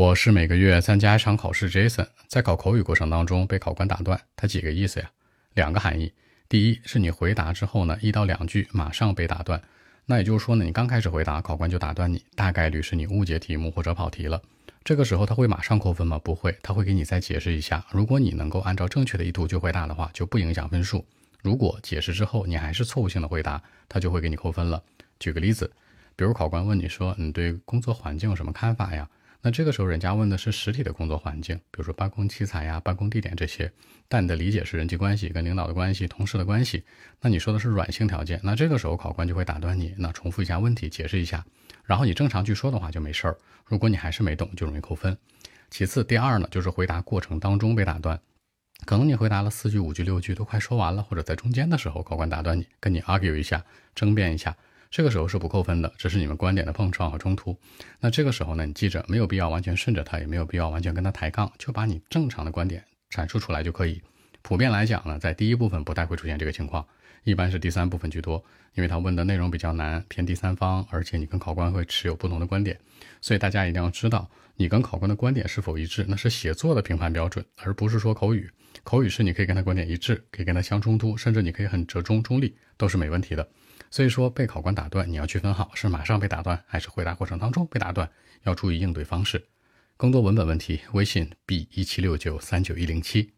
我是每个月参加一场考试，Jason 在考口语过程当中被考官打断，他几个意思呀？两个含义。第一是你回答之后呢，一到两句马上被打断，那也就是说呢，你刚开始回答，考官就打断你，大概率是你误解题目或者跑题了。这个时候他会马上扣分吗？不会，他会给你再解释一下。如果你能够按照正确的意图去回答的话，就不影响分数。如果解释之后你还是错误性的回答，他就会给你扣分了。举个例子，比如考官问你说，你对工作环境有什么看法呀？那这个时候，人家问的是实体的工作环境，比如说办公器材呀、办公地点这些，但你的理解是人际关系、跟领导的关系、同事的关系。那你说的是软性条件，那这个时候考官就会打断你，那重复一下问题，解释一下，然后你正常去说的话就没事儿。如果你还是没懂，就容易扣分。其次，第二呢，就是回答过程当中被打断，可能你回答了四句、五句、六句都快说完了，或者在中间的时候，考官打断你，跟你 argue 一下，争辩一下。这个时候是不扣分的，只是你们观点的碰撞和冲突。那这个时候呢，你记着，没有必要完全顺着他，也没有必要完全跟他抬杠，就把你正常的观点阐述出来就可以。普遍来讲呢，在第一部分不太会出现这个情况，一般是第三部分居多，因为他问的内容比较难，偏第三方，而且你跟考官会持有不同的观点，所以大家一定要知道，你跟考官的观点是否一致，那是写作的评判标准，而不是说口语。口语是你可以跟他观点一致，可以跟他相冲突，甚至你可以很折中中立，都是没问题的。所以说，被考官打断，你要区分好是马上被打断，还是回答过程当中被打断，要注意应对方式。更多文本问题，微信 b 一七六九三九一零七。